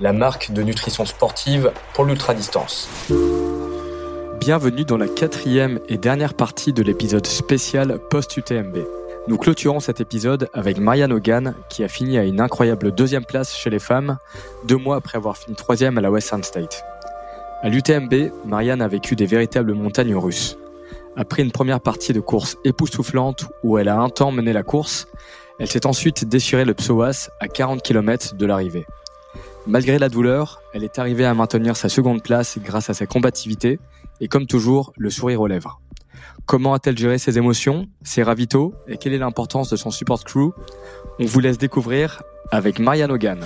la marque de nutrition sportive pour l'ultra-distance. Bienvenue dans la quatrième et dernière partie de l'épisode spécial post-UTMB. Nous clôturons cet épisode avec Marianne Hogan qui a fini à une incroyable deuxième place chez les femmes, deux mois après avoir fini troisième à la Western State. À l'UTMB, Marianne a vécu des véritables montagnes russes. Après une première partie de course époustouflante où elle a un temps mené la course, elle s'est ensuite déchiré le psoas à 40 km de l'arrivée. Malgré la douleur, elle est arrivée à maintenir sa seconde place grâce à sa combativité et comme toujours, le sourire aux lèvres. Comment a-t-elle géré ses émotions, ses ravitaux et quelle est l'importance de son support crew? On vous laisse découvrir avec Marianne Hogan.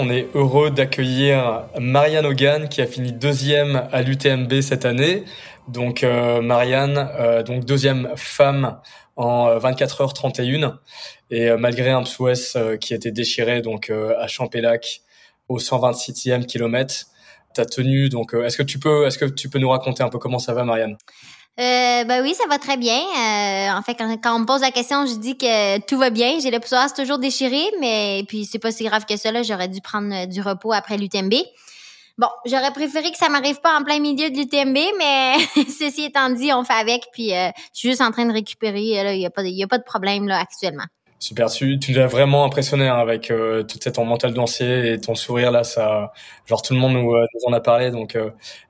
On est heureux d'accueillir Marianne Hogan qui a fini deuxième à l'UTMB cette année. Donc euh, Marianne, euh, donc deuxième femme en 24 h 31 et euh, malgré un psoas qui était déchiré donc à Champélac au 126e kilomètre, tu as tenu donc est-ce que tu peux est-ce que tu peux nous raconter un peu comment ça va Marianne? Euh, ben oui, ça va très bien. Euh, en fait, quand, on me pose la question, je dis que tout va bien. J'ai le psoas toujours déchiré, mais puis c'est pas si grave que ça. Là, j'aurais dû prendre euh, du repos après l'UTMB. Bon, j'aurais préféré que ça m'arrive pas en plein milieu de l'UTMB, mais ceci étant dit, on fait avec. Puis euh, je suis juste en train de récupérer. Il y a pas, y a pas de problème là actuellement. Super, tu, tu nous as vraiment impressionné hein, avec euh, toute cette ton mental dancier et ton sourire là, ça, genre tout le monde nous, nous en a parlé. Donc,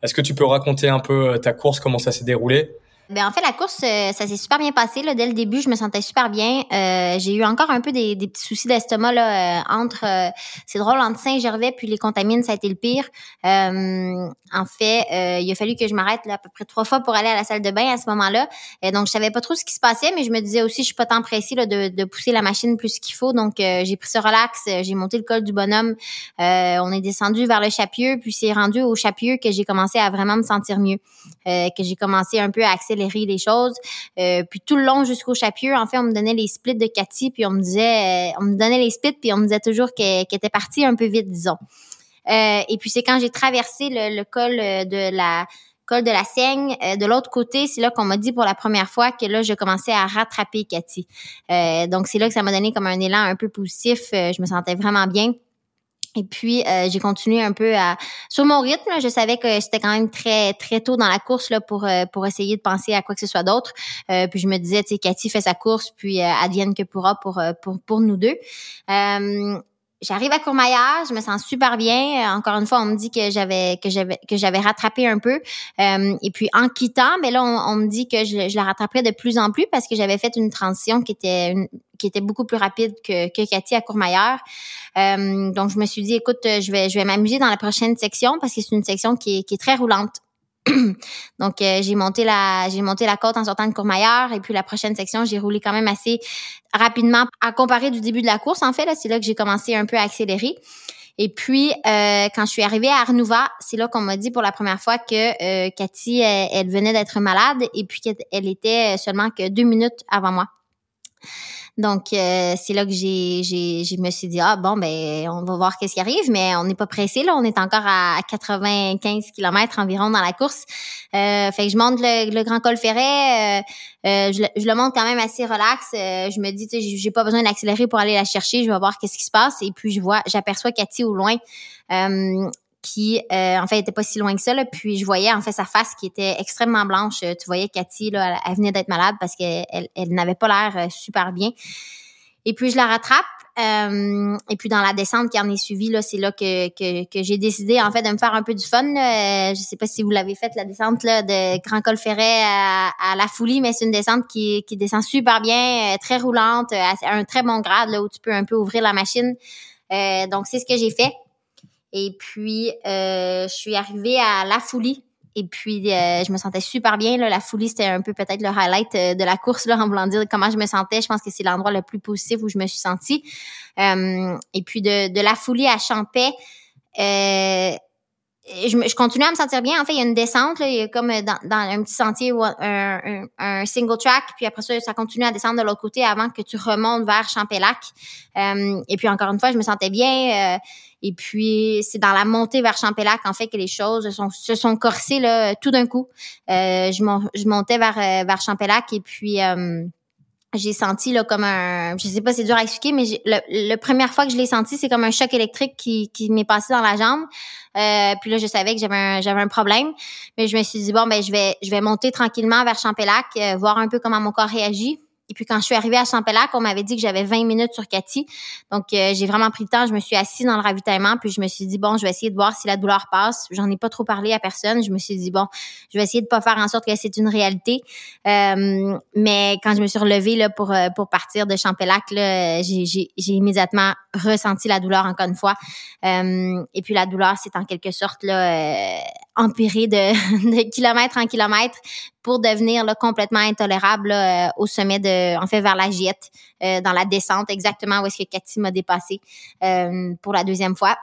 est-ce que tu peux raconter un peu ta course, comment ça s'est déroulé? Ben en fait, la course, euh, ça s'est super bien passé. Là. Dès le début, je me sentais super bien. Euh, j'ai eu encore un peu des, des petits soucis d'estomac là, euh, entre, euh, c'est drôle, entre Saint-Gervais puis les contamines, ça a été le pire. en fait, il a fallu que je m'arrête là, à peu près trois fois pour aller à la salle de bain à ce moment-là. donc, je savais pas trop ce qui se passait, mais je me disais aussi, je suis pas tant pressée là, de, de pousser la machine plus qu'il faut. Donc, j'ai pris ce relax, j'ai monté le col du bonhomme. on est descendu vers le Chapieux, puis c'est rendu au Chapieux que j'ai commencé à vraiment me sentir mieux, que j'ai commencé un peu à accélérer les choses. Euh, puis tout le long jusqu'au chapieux, en fait, on me donnait les splits de Cathy, puis on me disait, euh, on me donnait les splits, puis on me disait toujours qu'elle était partie un peu vite, disons. Euh, et puis c'est quand j'ai traversé le, col de la col de la Seigne, de l'autre côté, c'est là qu'on m'a dit pour la première fois que là, je commençais à rattraper Cathy. donc c'est là que ça m'a donné comme un élan un peu positif. je me sentais vraiment bien. Et puis euh, j'ai continué un peu à sur mon rythme. je savais que c'était quand même très très tôt dans la course là pour euh, pour essayer de penser à quoi que ce soit d'autre. Euh, puis je me disais, tu sais, Cathy fait sa course, puis advienne que pourra pour pour pour nous deux. J'arrive à Courmayeur, je me sens super bien. Encore une fois, on me dit que j'avais que j'avais que j'avais rattrapé un peu. et puis en quittant, mais là on, me dit que je, la rattraperais de plus en plus parce que j'avais fait une transition qui était qui était beaucoup plus rapide que, que Cathy à Courmayeur. Euh, donc, je me suis dit, écoute, je vais, je vais m'amuser dans la prochaine section parce que c'est une section qui est, qui est très roulante. donc, euh, j'ai monté la j'ai monté la côte en sortant de Courmayeur et puis la prochaine section, j'ai roulé quand même assez rapidement à comparer du début de la course. En fait, là, c'est là que j'ai commencé un peu à accélérer. Et puis, euh, quand je suis arrivée à Arnouva, c'est là qu'on m'a dit pour la première fois que euh, Cathy, elle, elle venait d'être malade et puis qu'elle était seulement que deux minutes avant moi. Donc, euh, c'est là que j'ai, j'ai, je me suis dit, ah bon, ben, on va voir qu'est-ce qui arrive, mais on n'est pas pressé, là. On est encore à 95 km environ dans la course. Euh, fait que je monte le, Grand Col Ferret. Euh, euh, je, le monte quand même assez relax. je me dis, tu sais, j'ai pas besoin d'accélérer pour aller la chercher. Je vais voir qu'est-ce qui se passe. Et puis, je vois, j'aperçois Cathy au loin qui euh, en fait était pas si loin que ça là. puis je voyais en fait sa face qui était extrêmement blanche tu voyais Cathy là elle, venait d'être malade parce qu'elle elle, n'avait pas l'air euh, super bien et puis je la rattrape euh, et puis dans la descente qui en est suivie là c'est là que, que, que j'ai décidé en fait de me faire un peu du fun là. je sais pas si vous l'avez faite la descente là de Grand Col Ferret à, à la Foulie mais c'est une descente qui, qui descend super bien très roulante à un très bon grade là où tu peux un peu ouvrir la machine donc, c'est ce que j'ai fait. Et puis, je suis arrivée à La Foulie. Et puis, je me sentais super bien. La Foulie, c'était un peu peut-être le highlight de la course, là, en voulant dire comment je me sentais. Je pense que c'est l'endroit le plus positif où je me suis sentie. et puis, de, de La Foulie à Champais, je, je continue à me sentir bien. En fait, il y a une descente, là, il y a comme dans, dans un petit sentier ou un, un, single track, puis après ça, ça continue à descendre de l'autre côté avant que tu remontes vers Champélac. Euh, et puis encore une fois, je me sentais bien. Euh, et puis c'est dans la montée vers Champélac en fait que les choses sont, se sont corsées là, tout d'un coup. Euh, je, je montais vers vers Champélac et puis j'ai senti là comme un je sais pas c'est dur à expliquer mais le, la première fois que je l'ai senti c'est comme un choc électrique qui, qui m'est passé dans la jambe. Euh, puis là je savais que j'avais un j'avais un problème. Mais je me suis dit bon ben je vais je vais monter tranquillement vers Champélac euh, voir un peu comment mon corps réagit et puis quand je suis arrivée à Champélac, on m'avait dit que j'avais 20 minutes sur Cathy. Donc euh, j'ai vraiment pris le temps, je me suis assise dans le ravitaillement, puis je me suis dit bon, je vais essayer de voir si la douleur passe. J'en ai pas trop parlé à personne. Je me suis dit bon, je vais essayer de pas faire en sorte que c'est une réalité. Euh, mais quand je me suis relevée là pour euh, pour partir de Champélac, là, j'ai, immédiatement ressenti la douleur encore une fois. et puis la douleur, c'est en quelque sorte là empiré de, de kilomètre en kilomètre pour devenir là, complètement intolérable euh, au sommet de, en fait, vers la Giette, euh, dans la descente, exactement où est-ce que Cathy m'a dépassé euh, pour la deuxième fois.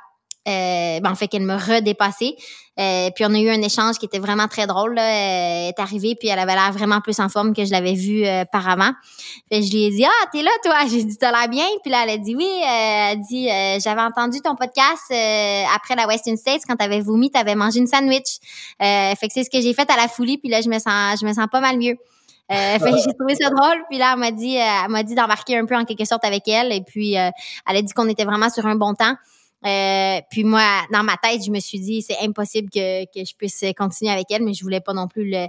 Euh, ben, en fait qu'elle me redépassait. Euh, puis on a eu un échange qui était vraiment très drôle. Elle est arrivée puis elle avait l'air vraiment plus en forme que je l'avais vue euh, par avant. Fait je lui ai dit ah t'es là toi. J'ai dit t'as l'air bien. Puis là elle a dit oui. elle a dit j'avais entendu ton podcast après la Western States quand t'avais vomi t'avais mangé une sandwich. fait que c'est ce que j'ai fait à la folie. Puis là je me sens je me sens pas mal mieux. Euh, j'ai trouvé ça drôle. Puis là, elle m'a dit, elle m'a dit d'embarquer un peu en quelque sorte avec elle. Et puis, elle a dit qu'on était vraiment sur un bon temps. Euh, puis moi, dans ma tête, je me suis dit, c'est impossible que, que je puisse continuer avec elle, mais je voulais pas non plus le,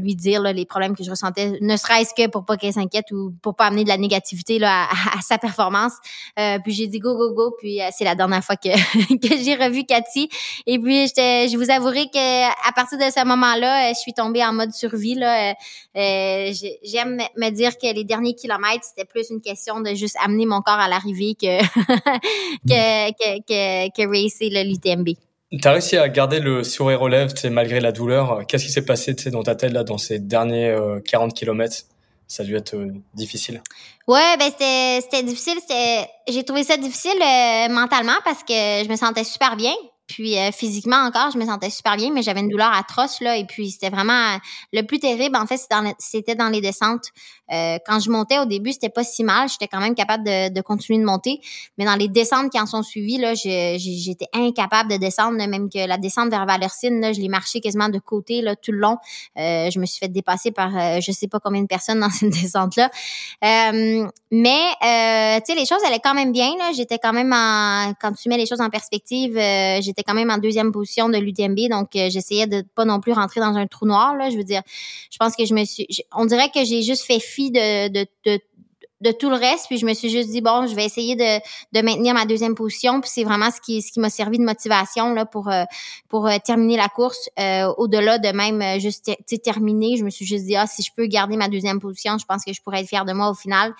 lui dire les problèmes que je ressentais, ne serait-ce que pour pas qu'elle s'inquiète ou pour pas amener de la négativité là, à, sa performance. Euh, puis j'ai dit go, go, go. Puis euh, c'est la dernière fois que, que j'ai revu Cathy. Et puis, je vous avouerai que à partir de ce moment-là, je suis tombée en mode survie. Là. J'aime me dire que les derniers kilomètres, c'était plus une question de juste amener mon corps à l'arrivée que, que que, que, que racer l'UTMB. Tu as réussi à garder le sourire aux lèvres malgré la douleur. Qu'est-ce qui s'est passé dans ta tête là, dans ces derniers 40 euh, km Ça a dû être euh, difficile. Ouais, ben c'était difficile. J'ai trouvé ça difficile euh, mentalement parce que je me sentais super bien. Puis euh, physiquement encore, je me sentais super bien, mais j'avais une douleur atroce là. Et puis c'était vraiment le plus terrible. En fait, c'était dans, les descentes. Euh, quand je montais au début, c'était pas si mal. J'étais quand même capable de, de, continuer de monter. Mais dans les descentes qui en sont suivies, là, j'étais incapable de descendre. même que la descente vers Valorcine, là, je l'ai marché quasiment de côté là tout le long. Euh, je me suis fait dépasser par je sais pas combien de personnes dans cette descente là. mais tu sais, les choses allaient quand même bien. Là, j'étais quand même en quand tu mets les choses en perspective, j'étais quand même en deuxième position de l'UTMB, donc euh, j'essayais de pas non plus rentrer dans un trou noir. Là, je veux dire, je pense que je me suis, on dirait que j'ai juste fait fi de, de, de de tout le reste. Puis je me suis juste dit bon, je vais essayer de, de maintenir ma deuxième position. Puis c'est vraiment ce qui ce qui m'a servi de motivation là pour euh, pour euh, terminer la course. Euh, au-delà de même juste terminer, je me suis juste dit ah si je peux garder ma deuxième position, je pense que je pourrais être fière de moi au final.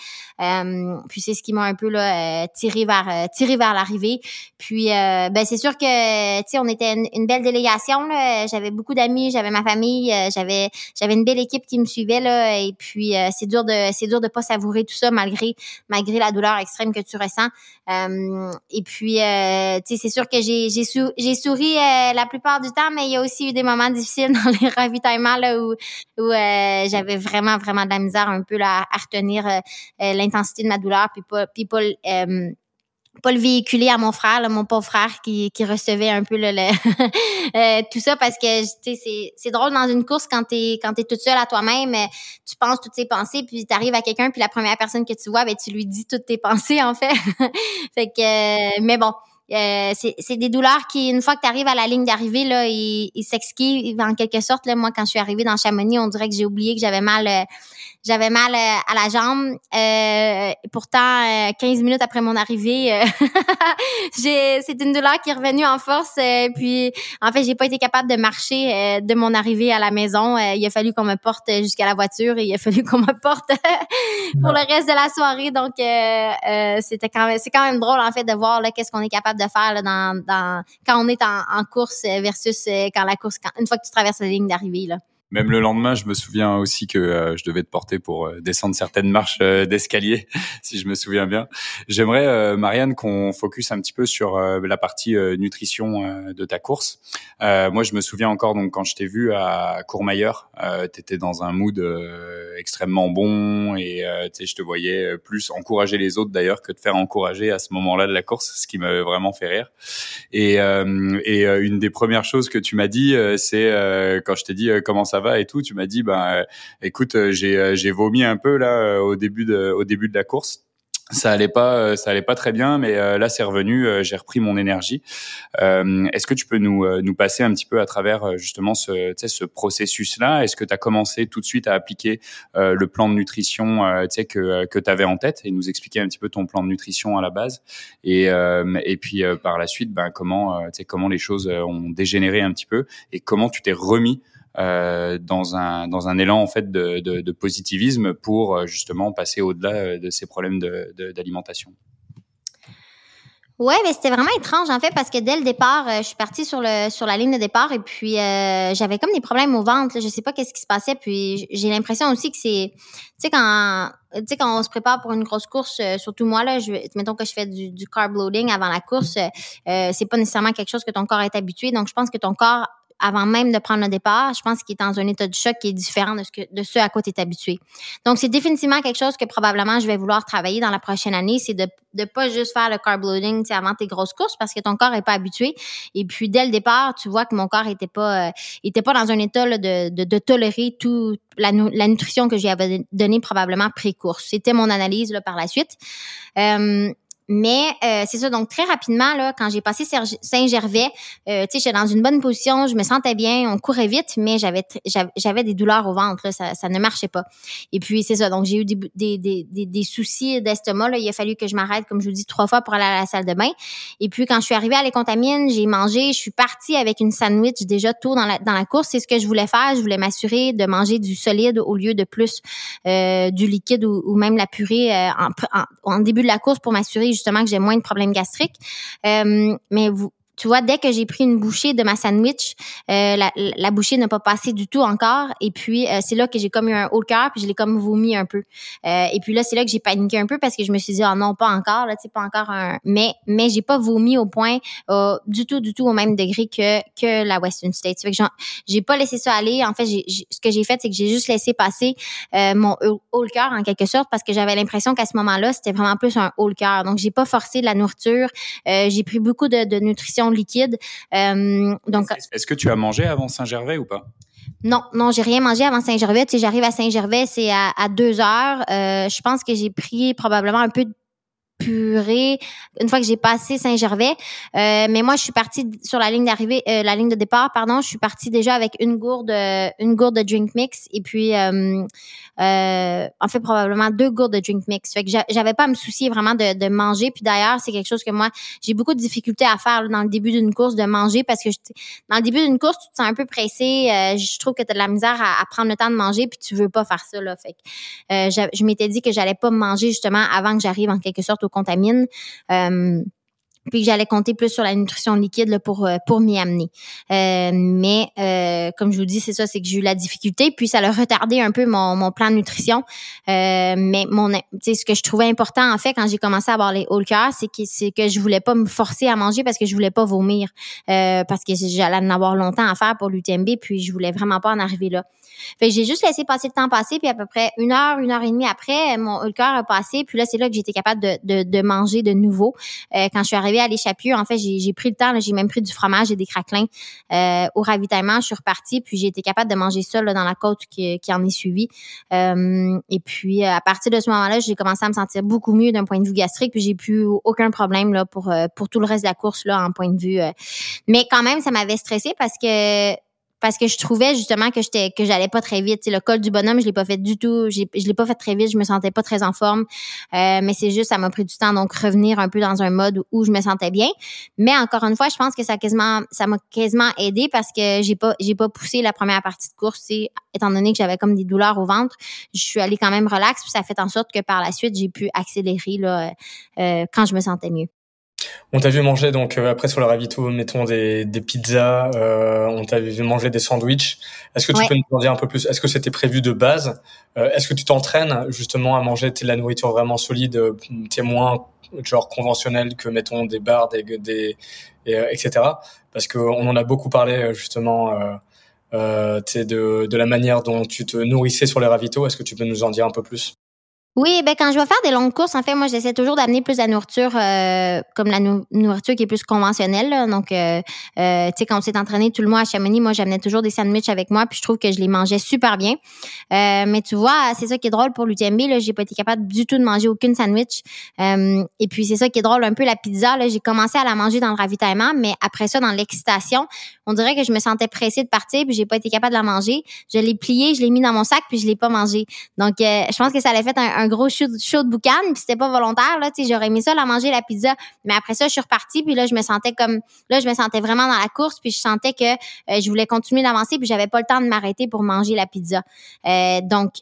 puis c'est ce qui m'a un peu là tiré vers tiré vers l'arrivée. Puis ben c'est sûr que tu sais on était une, belle délégation. J'avais beaucoup d'amis, j'avais ma famille, j'avais j'avais une belle équipe qui me suivait là. Et puis c'est dur de c'est dur de pas savourer tout ça malgré la douleur extrême que tu ressens. Euh, et puis, euh, tu sais, c'est sûr que j'ai souri euh, la plupart du temps, mais il y a aussi eu des moments difficiles dans les ravitaillements là où où j'avais vraiment vraiment de la misère un peu à retenir l'intensité de ma douleur, pas le véhiculer à mon frère, mon pauvre frère qui, qui recevait un peu le, euh, tout ça parce que c'est c'est drôle dans une course quand t'es quand t'es toute seule à toi-même, euh, tu penses toutes tes pensées puis t'arrives à quelqu'un puis la première personne que tu vois, ben tu lui dis toutes tes pensées en fait. fait que euh, mais bon. c'est des douleurs qui, une fois que tu à la ligne d'arrivée, là, ils, ils s'exquivent en quelque sorte. Là, moi, quand je suis arrivée dans Chamonix, on dirait que j'ai oublié que j'avais mal j'avais mal à la jambe. pourtant, 15 minutes après mon arrivée, j'ai c'est une douleur qui est revenue en force. puis, en fait, j'ai pas été capable de marcher de mon arrivée à la maison. il a fallu qu'on me porte jusqu'à la voiture et il a fallu qu'on me porte pour le reste de la soirée. Donc, c'était quand même c'est quand même drôle en fait de voir qu'est-ce qu'on est capable de faire là, dans, dans quand on est en, en course versus quand la course quand, une fois que tu traverses la ligne d'arrivée là. Même le lendemain, je me souviens aussi que euh, je devais te porter pour euh, descendre certaines marches euh, d'escalier, si je me souviens bien. J'aimerais, Marianne, qu'on focus un petit peu sur la partie nutrition de ta course. moi, je me souviens encore, donc quand je t'ai vu à Courmayeur, tu étais dans un mood extrêmement bon et je te voyais plus encourager les autres d'ailleurs que de faire encourager à ce moment-là de la course, ce qui m'a vraiment fait rire. Et, et une des premières choses que tu m'as dit, c'est quand je t'ai dit comment ça va et tout. Tu m'as dit, ben, écoute, euh, j'ai euh, j'ai vomi un peu là au début de au début de la course. Ça allait pas ça allait pas très bien mais là c'est revenu j'ai repris mon énergie. Est-ce que tu peux nous nous passer un petit peu à travers justement ce ce processus là est-ce que tu as commencé tout de suite à appliquer le plan de nutrition que que tu avais en tête et nous expliquer un petit peu ton plan de nutrition à la base? Et et puis par la suite ben comment comment les choses ont dégénéré un petit peu et comment tu t'es remis euh, dans un dans un élan en fait de, positivisme pour euh, justement passer au-delà euh, de ces problèmes d'alimentation. Ouais, mais c'était vraiment étrange en fait parce que dès le départ, je suis partie sur le sur la ligne de départ et puis j'avais comme des problèmes au ventre. Là, je sais pas qu'est-ce qui se passait. Puis j'ai l'impression aussi que c'est, tu sais quand tu sais quand on se prépare pour une grosse course, surtout moi là, je, mettons que je fais du, du carb loading avant la course, c'est pas nécessairement quelque chose que ton corps est habitué. Donc je pense que ton corps avant même de prendre le départ, je pense qu'il est dans un état de choc qui est différent de ce, que, de ce à quoi tu es habitué. Donc, c'est définitivement quelque chose que probablement je vais vouloir travailler dans la prochaine année, c'est de ne pas juste faire le carb loading avant tes grosses courses parce que ton corps est pas habitué. Et puis, dès le départ, tu vois que mon corps était pas, euh, était pas dans un état de, de, de, tolérer toute la, la, nutrition que j'avais donnée probablement pré-course. C'était mon analyse là, par la suite. Euh, mais euh, c'est ça, donc très rapidement, là, quand j'ai passé Saint-Gervais, euh, tu sais, j'étais dans une bonne position, je me sentais bien, on courait vite, mais j'avais j'avais des douleurs au ventre, là, ça, ça ne marchait pas. Et puis c'est ça, donc j'ai eu des, des, des, des soucis d'estomac, il a fallu que je m'arrête, comme je vous dis, trois fois pour aller à la salle de bain. Et puis quand je suis arrivée à l'écontamine, j'ai mangé, je suis partie avec une sandwich déjà tôt dans la, dans la course. C'est ce que je voulais faire, je voulais m'assurer de manger du solide au lieu de plus euh, du liquide ou, ou, même la purée euh, en, en, début de la course pour m'assurer justement que j'ai moins de problèmes gastriques. Euh, mais vous, tu vois, dès que j'ai pris une bouchée de ma sandwich, euh, la, la, bouchée n'a pas passé du tout encore. Et puis, euh, c'est là que j'ai comme eu un haut cœur, puis je l'ai comme vomi un peu. Euh, et puis là, c'est là que j'ai paniqué un peu parce que je me suis dit, oh non, pas encore, là, tu sais, pas encore un... Mais, mais j'ai pas vomi au point, euh, du tout, du tout au même degré que, que la Western States. Fait que j'ai pas laissé ça aller. En fait, ce que j'ai fait, c'est que j'ai juste laissé passer euh, mon haut cœur en quelque sorte parce que j'avais l'impression qu'à ce moment-là, c'était vraiment plus un haut cœur. Donc, j'ai pas forcé de la nourriture. j'ai pris beaucoup de nutrition liquide. Euh, donc, est-ce que tu as mangé avant Saint-Gervais ou pas? Non, non, j'ai rien mangé avant Saint-Gervais. Tu sais, j'arrive à Saint-Gervais, c'est à, à, deux heures. Euh, je pense que j'ai pris probablement un peu de purée une fois que j'ai passé Saint-Gervais. Euh, mais moi, je suis partie sur la ligne d'arrivée, euh, la ligne de départ, pardon. Je suis partie déjà avec une gourde, une gourde de drink mix et puis euh, euh, en fait probablement deux gourdes de drink mix. Fait que j'avais pas à me soucier vraiment de, de manger. Puis d'ailleurs, c'est quelque chose que moi j'ai beaucoup de difficultés à faire dans le début d'une course de manger parce que dans le début d'une course, tu te sens un peu pressé. Euh, je trouve que tu as de la misère à, prendre le temps de manger puis tu veux pas faire ça là. Fait que euh, je, m'étais dit que j'allais pas manger justement avant que j'arrive en quelque sorte au contamine. Euh, puis que j'allais compter plus sur la nutrition liquide là, pour euh, pour m'y amener. Euh, mais euh, comme je vous dis, c'est ça, c'est que j'ai eu la difficulté, puis ça a retardé un peu mon, mon plan de nutrition. Euh, mais mon, ce que je trouvais important en fait quand j'ai commencé à avoir les haut cœur, c'est que c'est que je voulais pas me forcer à manger parce que je voulais pas vomir, parce que j'allais en avoir longtemps à faire pour l'UTMB, puis je voulais vraiment pas en arriver là. Fait j'ai juste laissé passer le temps passer, puis à peu près une heure, une heure et demie après, mon haut cœur a passé, puis là c'est là que j'étais capable de, de, de, manger de nouveau. quand je suis arrivée à l'échappure, en fait, j'ai pris le temps, j'ai même pris du fromage et des craquelins euh, au ravitaillement. Je suis repartie, puis j'ai été capable de manger ça dans la côte qui, qui en est suivie. Euh, et puis, euh, à partir de ce moment-là, j'ai commencé à me sentir beaucoup mieux d'un point de vue gastrique, puis j'ai plus aucun problème là pour pour tout le reste de la course là en point de vue. mais quand même, ça m'avait stressé parce que parce que je trouvais justement que j'étais que j'allais pas très vite. le col du bonhomme, je l'ai pas fait du tout. Je l'ai pas fait très vite. Je me sentais pas très en forme. Euh, mais c'est juste, ça m'a pris du temps. Donc, revenir un peu dans un mode où, je me sentais bien. Mais encore une fois, je pense que ça quasiment, ça m'a quasiment aidé parce que j'ai pas, j'ai pas poussé la première partie de course. Étant donné que j'avais comme des douleurs au ventre, je suis allée quand même relax. Puis ça fait en sorte que par la suite, j'ai pu accélérer là, euh, quand je me sentais mieux. On t'a vu manger donc euh, après sur le ravito, mettons des, des pizzas, euh, on t'a vu manger des sandwichs. Est-ce que tu peux nous en dire un peu plus? Est-ce que c'était prévu de base? Euh, Est-ce que tu t'entraînes justement à manger de la nourriture vraiment solide, t'es moins genre conventionnel que mettons des bars, des, des etc. Parce qu'on en a beaucoup parlé justement. Euh, de, de la manière dont tu te nourrissais sur les ravitaux. Est-ce que tu peux nous en dire un peu plus? Oui, ben quand je vais faire des longues courses, en fait, moi, j'essaie toujours d'amener plus de nourriture, euh, comme la nourriture qui est plus conventionnelle. Donc, euh, euh, tu sais, quand on s'est entraîné tout le mois à Chamonix, moi, j'amenais toujours des sandwichs avec moi, puis je trouve que je les mangeais super bien. mais tu vois, c'est ça qui est drôle pour l'UTMB. Là, j'ai pas été capable du tout de manger aucune sandwich. et puis, c'est ça qui est drôle un peu la pizza. Là, j'ai commencé à la manger dans le ravitaillement, mais après ça, dans l'excitation, on dirait que je me sentais pressée de partir, puis j'ai pas été capable de la manger. Je l'ai pliée, je l'ai mis dans mon sac, puis je l'ai pas mangé. Donc, je pense que ça allait fait un gros show, de boucan, puis c'était pas volontaire là, tu sais, j'aurais aimé ça la manger la pizza, mais après ça je suis repartie puis là je me sentais comme là je me sentais vraiment dans la course puis je sentais que euh, je voulais continuer d'avancer puis j'avais pas le temps de m'arrêter pour manger la pizza. Euh, donc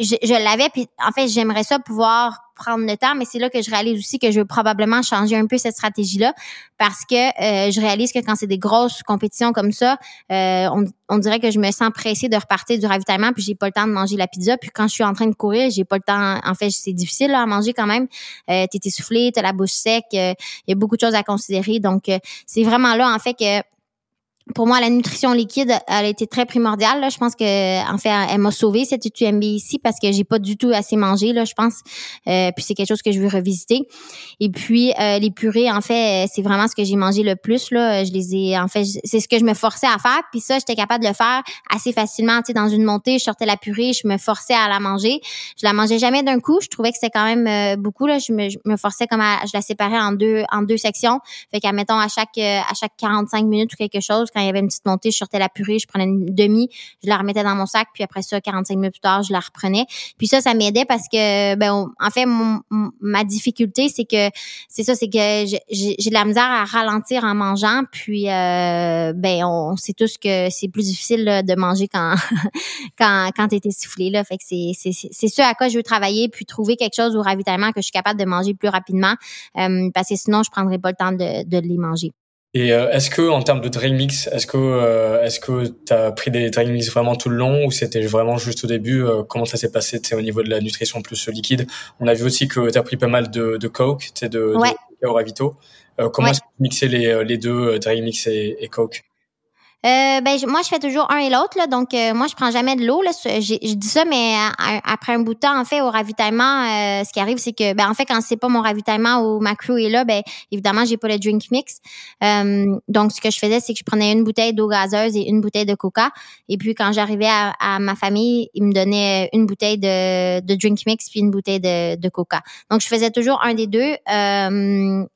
je, l'avais, puis en fait, j'aimerais ça pouvoir prendre le temps, mais c'est là que je réalise aussi que je veux probablement changer un peu cette stratégie-là, parce que euh, je réalise que quand c'est des grosses compétitions comme ça, euh, on, dirait que je me sens pressée de repartir du ravitaillement, puis j'ai pas le temps de manger la pizza, puis quand je suis en train de courir, j'ai pas le temps. En fait, c'est difficile à manger quand même. Euh, T'es essoufflé, t'as la bouche sec, euh, il y a beaucoup de choses à considérer, donc c'est vraiment là en fait que pour moi, la nutrition liquide, elle a été très primordiale. Là. Je pense que, en fait, elle m'a sauvé cette UTMB ici parce que j'ai pas du tout assez mangé, là, je pense. Euh, puis c'est quelque chose que je veux revisiter. Et puis euh, les purées, en fait, c'est vraiment ce que j'ai mangé le plus. Là. Je les ai, en fait, c'est ce que je me forçais à faire. Puis ça, j'étais capable de le faire assez facilement. Tu sais, dans une montée, je sortais la purée, je me forçais à la manger. Je la mangeais jamais d'un coup. Je trouvais que c'était quand même euh, beaucoup. Là. Je me, je, me, forçais comme à, je la séparais en deux, en deux sections. Fait qu'à mettons à chaque à chaque 45 minutes ou quelque chose il y avait une petite montée, je sortais la purée, je prenais une demi, je la remettais dans mon sac, puis après ça, 45 minutes plus tard, je la reprenais. Puis ça, ça m'aidait parce que, ben, en fait, ma difficulté, c'est que, c'est ça, c'est que j'ai de la misère à ralentir en mangeant, puis, euh, ben, on, sait tous que c'est plus difficile de manger quand, quand, quand t'es essoufflé, là. Fait que c'est, c'est, ce à quoi je veux travailler, puis trouver quelque chose au ravitaillement que je suis capable de manger plus rapidement, euh, parce que sinon, je prendrais pas le temps de, de les manger. Et euh, est-ce que en termes de drink mix, est-ce que euh, est-ce que tu as pris des drink mix vraiment tout le long ou c'était vraiment juste au début euh, Comment ça s'est passé au niveau de la nutrition plus liquide? On a vu aussi que tu as pris pas mal de, de coke, de, de, ouais. de ravito. comment est-ce que tu mixais les, les deux drink mix et, et coke? Euh, ben moi je fais toujours un et l'autre là, donc euh, moi je prends jamais de l'eau là. Je, dis ça, mais euh, après un bout de temps en fait au ravitaillement, euh, ce qui arrive c'est que ben en fait quand c'est pas mon ravitaillement ou ma crew est là, ben évidemment j'ai pas le drink mix. donc ce que je faisais c'est que je prenais une bouteille d'eau gazeuse et une bouteille de coca, et puis quand j'arrivais à, à, ma famille, ils me donnaient une bouteille de, de drink mix puis une bouteille de, de coca. Donc je faisais toujours un des deux.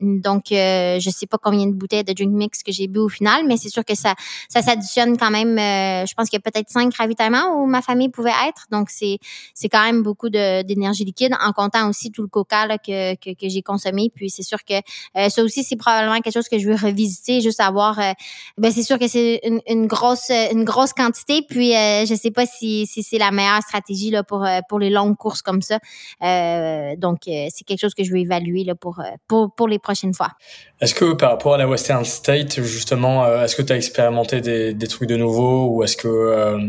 donc je sais pas combien de bouteilles de drink mix que j'ai bu au final, mais c'est sûr que ça s'additionne quand même, euh, je pense qu'il y a peut-être cinq ravitaillements où ma famille pouvait être. Donc, c'est c'est quand même beaucoup d'énergie liquide en comptant aussi tout le coca que, que, j'ai consommé. Puis, c'est sûr que euh, ça aussi, c'est probablement quelque chose que je veux revisiter, juste avoir... Euh, ben, c'est sûr que c'est une, une, grosse une grosse quantité. Puis, je sais pas si, si c'est la meilleure stratégie là, pour, pour les longues courses comme ça. donc, c'est quelque chose que je veux évaluer là, pour, pour, pour les prochaines fois. Est-ce que par rapport à la Western State, justement, est-ce que tu as expérimenté des, trucs de nouveau ou est-ce que euh,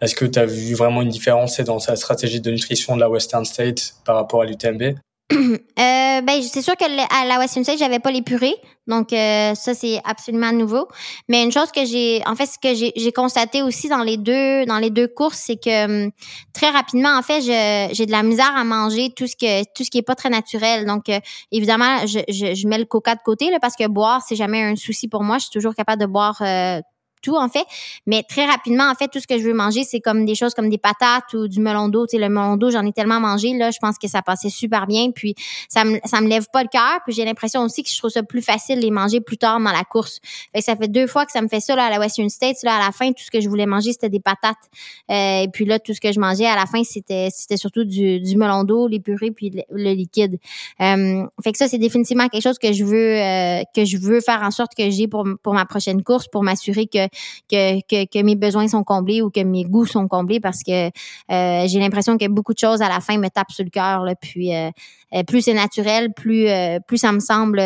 est-ce que tu as vu vraiment une différence dans sa stratégie de nutrition de la Western State par rapport à l'UTMB euh, ben, c'est sûr que à la Western State, j'avais pas les purées. Donc, euh, ça, c'est absolument nouveau. Mais une chose que j'ai, en fait, que j'ai constaté aussi dans les deux, dans les deux courses, c'est que hum, très rapidement, en fait, j'ai de la misère à manger tout ce que, tout ce qui est pas très naturel. Donc, évidemment, je, je, mets le coca de côté, parce que boire, c'est jamais un souci pour moi. Je suis toujours capable de boire, tout en fait. Mais très rapidement, en fait, tout ce que je veux manger, c'est comme des choses comme des patates ou du melon d'eau. Tu sais, le melon d'eau, j'en ai tellement mangé là, je pense que ça passait super bien. Puis ça me ça me lève pas le cœur. Puis j'ai l'impression aussi que je trouve ça plus facile de les manger plus tard dans la course. Fait que ça fait deux fois que ça me fait ça là à la Western States. Là à la fin, tout ce que je voulais manger, c'était des patates. Euh, et puis là, tout ce que je mangeais à la fin, c'était c'était surtout du, du melon d'eau, les purées puis le, liquide. Euh, fait que ça, c'est définitivement quelque chose que je veux euh, que je veux faire en sorte que j'ai pour pour ma prochaine course pour m'assurer que, que, que que mes besoins sont comblés ou que mes goûts sont comblés parce que euh, j'ai l'impression que beaucoup de choses à la fin me tapent sur le cœur puis euh, plus c'est naturel plus plus ça me semble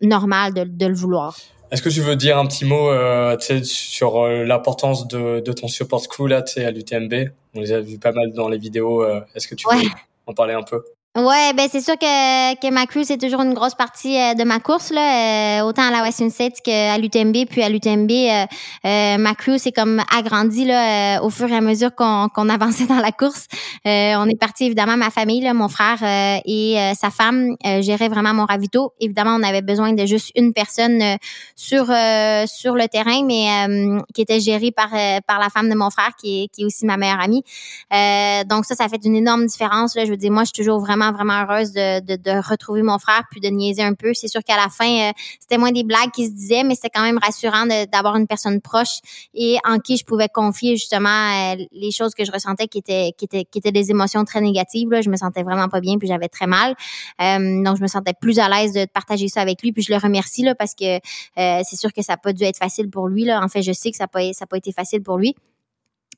normal de, de le vouloir. Est-ce que tu veux dire un petit mot euh, sur euh, l'importance de, de, ton support crew là, à l'UTMB On les a vus pas mal dans les vidéos. Euh, est-ce que tu veux en parler un peu? Ouais, ben c'est sûr que, que ma crew, c'est toujours une grosse partie euh, de ma course, là, euh, autant à la Western States qu'à l'UTMB. Puis à l'UTMB, euh, euh, ma crew, c'est comme agrandi là, au fur et à mesure qu'on qu'on avançait dans la course. on est parti, évidemment, ma famille, là, mon frère et sa femme géraient vraiment mon ravito. Évidemment, on avait besoin de juste une personne sur sur le terrain, mais qui était gérée par, par la femme de mon frère, qui est, qui est aussi ma meilleure amie. donc ça, ça fait une énorme différence. Là. Je veux dire, moi, je suis toujours vraiment vraiment, heureuse de, de, de, retrouver mon frère puis de niaiser un peu. C'est sûr qu'à la fin, euh, c'était moins des blagues qui se disaient, mais c'était quand même rassurant d'avoir une personne proche et en qui je pouvais confier justement euh, les choses que je ressentais qui étaient, qui étaient, qui étaient des émotions très négatives. Là. Je me sentais vraiment pas bien puis j'avais très mal. Euh, donc, je me sentais plus à l'aise de partager ça avec lui. Puis je le remercie là, parce que c'est sûr que ça n'a pas dû être facile pour lui. Là. En fait, je sais que ça n'a pas, ça pas été facile pour lui.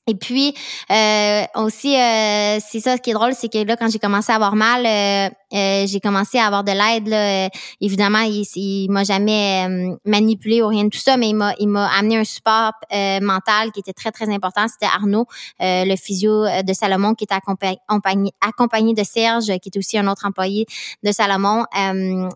Et puis euh, aussi, euh, c'est ça ce qui est drôle, c'est que là, quand j'ai commencé à avoir mal, euh, euh, j'ai commencé à avoir de l'aide. Là. évidemment, il, il m'a jamais manipulé ou rien de tout ça, mais il m'a il m'a amené un support mental qui était très très important. C'était Arnaud, le physio de Salomon, qui était accompagné, accompagné de Serge, qui était aussi un autre employé de Salomon,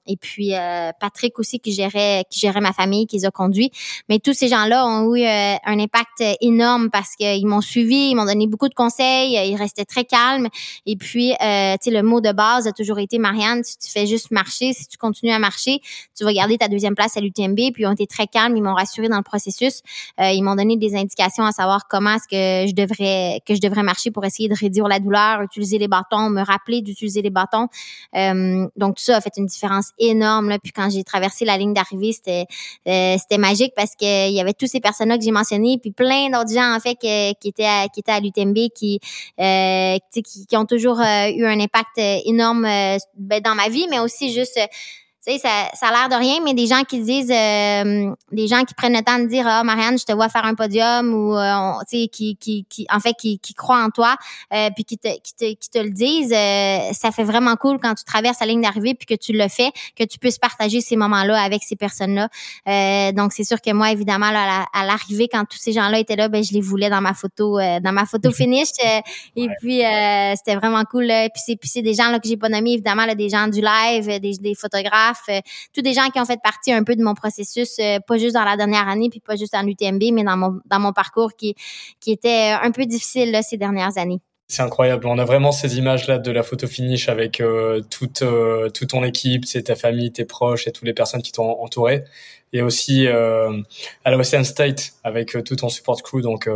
et puis Patrick aussi qui gérait qui gérait ma famille, qui les a conduits. Mais tous ces gens-là ont eu un impact énorme parce qu'ils m'ont suivi, ils m'ont donné beaucoup de conseils, ils restaient très calmes. Et puis, euh, tu sais, le mot de base a toujours été, Marianne, si tu fais juste marcher, si tu continues à marcher, tu vas garder ta deuxième place à l'UTMB. Puis, ils ont été très calmes, ils m'ont rassuré dans le processus. Euh, ils m'ont donné des indications à savoir comment est-ce que je devrais que je devrais marcher pour essayer de réduire la douleur, utiliser les bâtons, me rappeler d'utiliser les bâtons. Euh, donc, tout ça a fait une différence énorme. Là. Puis, quand j'ai traversé la ligne d'arrivée, c'était euh, c'était magique parce qu'il y avait tous ces personnes-là que j'ai mentionnées, puis plein d'autres gens, en fait, qui, qui qui étaient à l'UTMB qui, euh, qui, qui ont toujours euh, eu un impact euh, énorme ben, dans ma vie, mais aussi juste tu sais, ça, ça a l'air de rien, mais des gens qui disent, euh, des gens qui prennent le temps de dire, ah, Marianne, je te vois faire un podium ou, euh, tu sais, qui, qui, qui, en fait, qui, qui croient en toi, euh, puis qui te, qui te, qui te le disent, euh, ça fait vraiment cool quand tu traverses la ligne d'arrivée puis que tu le fais, que tu puisses partager ces moments-là avec ces personnes-là. Euh, donc, c'est sûr que moi, évidemment, là, à l'arrivée, quand tous ces gens-là étaient là, ben, je les voulais dans ma photo, dans ma photo finish. et puis, c'était vraiment cool. Là. Puis c'est, puis c'est des gens là que j'ai pas nommés, évidemment, là, des gens du live, des, des photographes euh, tous des gens qui ont fait partie un peu de mon processus, euh, pas juste dans la dernière année, puis pas juste en UTMB, mais dans mon, dans mon parcours qui, qui était un peu difficile là, ces dernières années. C'est incroyable. On a vraiment ces images-là de la photo finish avec euh, toute, toute ton équipe, c'est ta famille, tes proches et toutes les personnes qui t'ont entouré. Et aussi à la Western State avec tout ton support crew. Donc,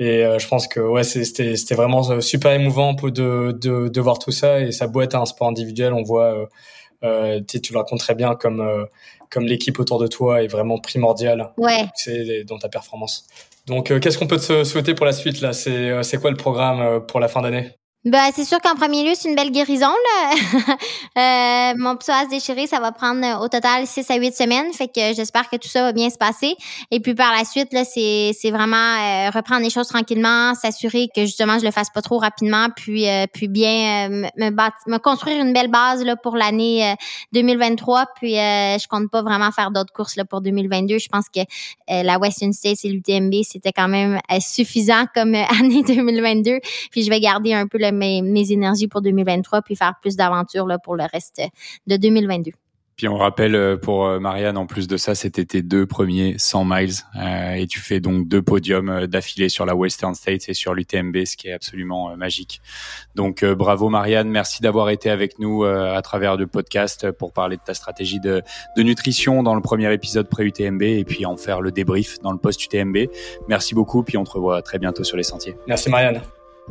et je pense que ouais, c'était, vraiment super émouvant de, de, de voir tout ça. Et ça peut être un sport individuel, on voit euh, tu le racontes très bien comme euh, comme l'équipe autour de toi est vraiment primordiale ouais. dans ta performance. Donc, euh, qu'est-ce qu'on peut te souhaiter pour la suite là? C'est c'est quoi le programme pour la fin d'année? Ben, c'est sûr qu'en premier lieu, c'est une belle guérison. Là. euh, mon psoas déchiré, ça va prendre euh, au total 6 à 8 semaines. Fait que j'espère que tout ça va bien se passer. Et puis par la suite, là, c'est, c'est vraiment euh, reprendre les choses tranquillement, s'assurer que justement je le fasse pas trop rapidement, puis euh, puis bien me, me construire une belle base là, pour l'année 2023. Puis je compte pas vraiment faire d'autres courses là, pour 2022. Je pense que la Western States et l'UTMB, c'était quand même suffisant comme année 2022. Puis je vais garder un peu le mes, énergies pour 2023 puis faire plus d'aventures pour le reste de 2022. Puis on rappelle euh, pour euh, Marianne, en plus de ça, c'était tes deux premiers 100 miles euh, et tu fais donc deux podiums d'affilée sur la Western States et sur l'UTMB, ce qui est absolument magique. Donc bravo Marianne, merci d'avoir été avec nous à travers le podcast pour parler de ta stratégie de, de nutrition dans le premier épisode pré-UTMB et puis en faire le débrief dans le post-UTMB. Merci beaucoup, puis on te revoit très bientôt sur les sentiers. Merci Marianne.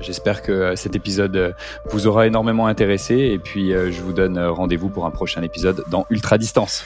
J'espère que euh, cet épisode euh, vous aura énormément intéressé et puis euh, je vous donne rendez-vous pour un prochain épisode dans Ultra Distance.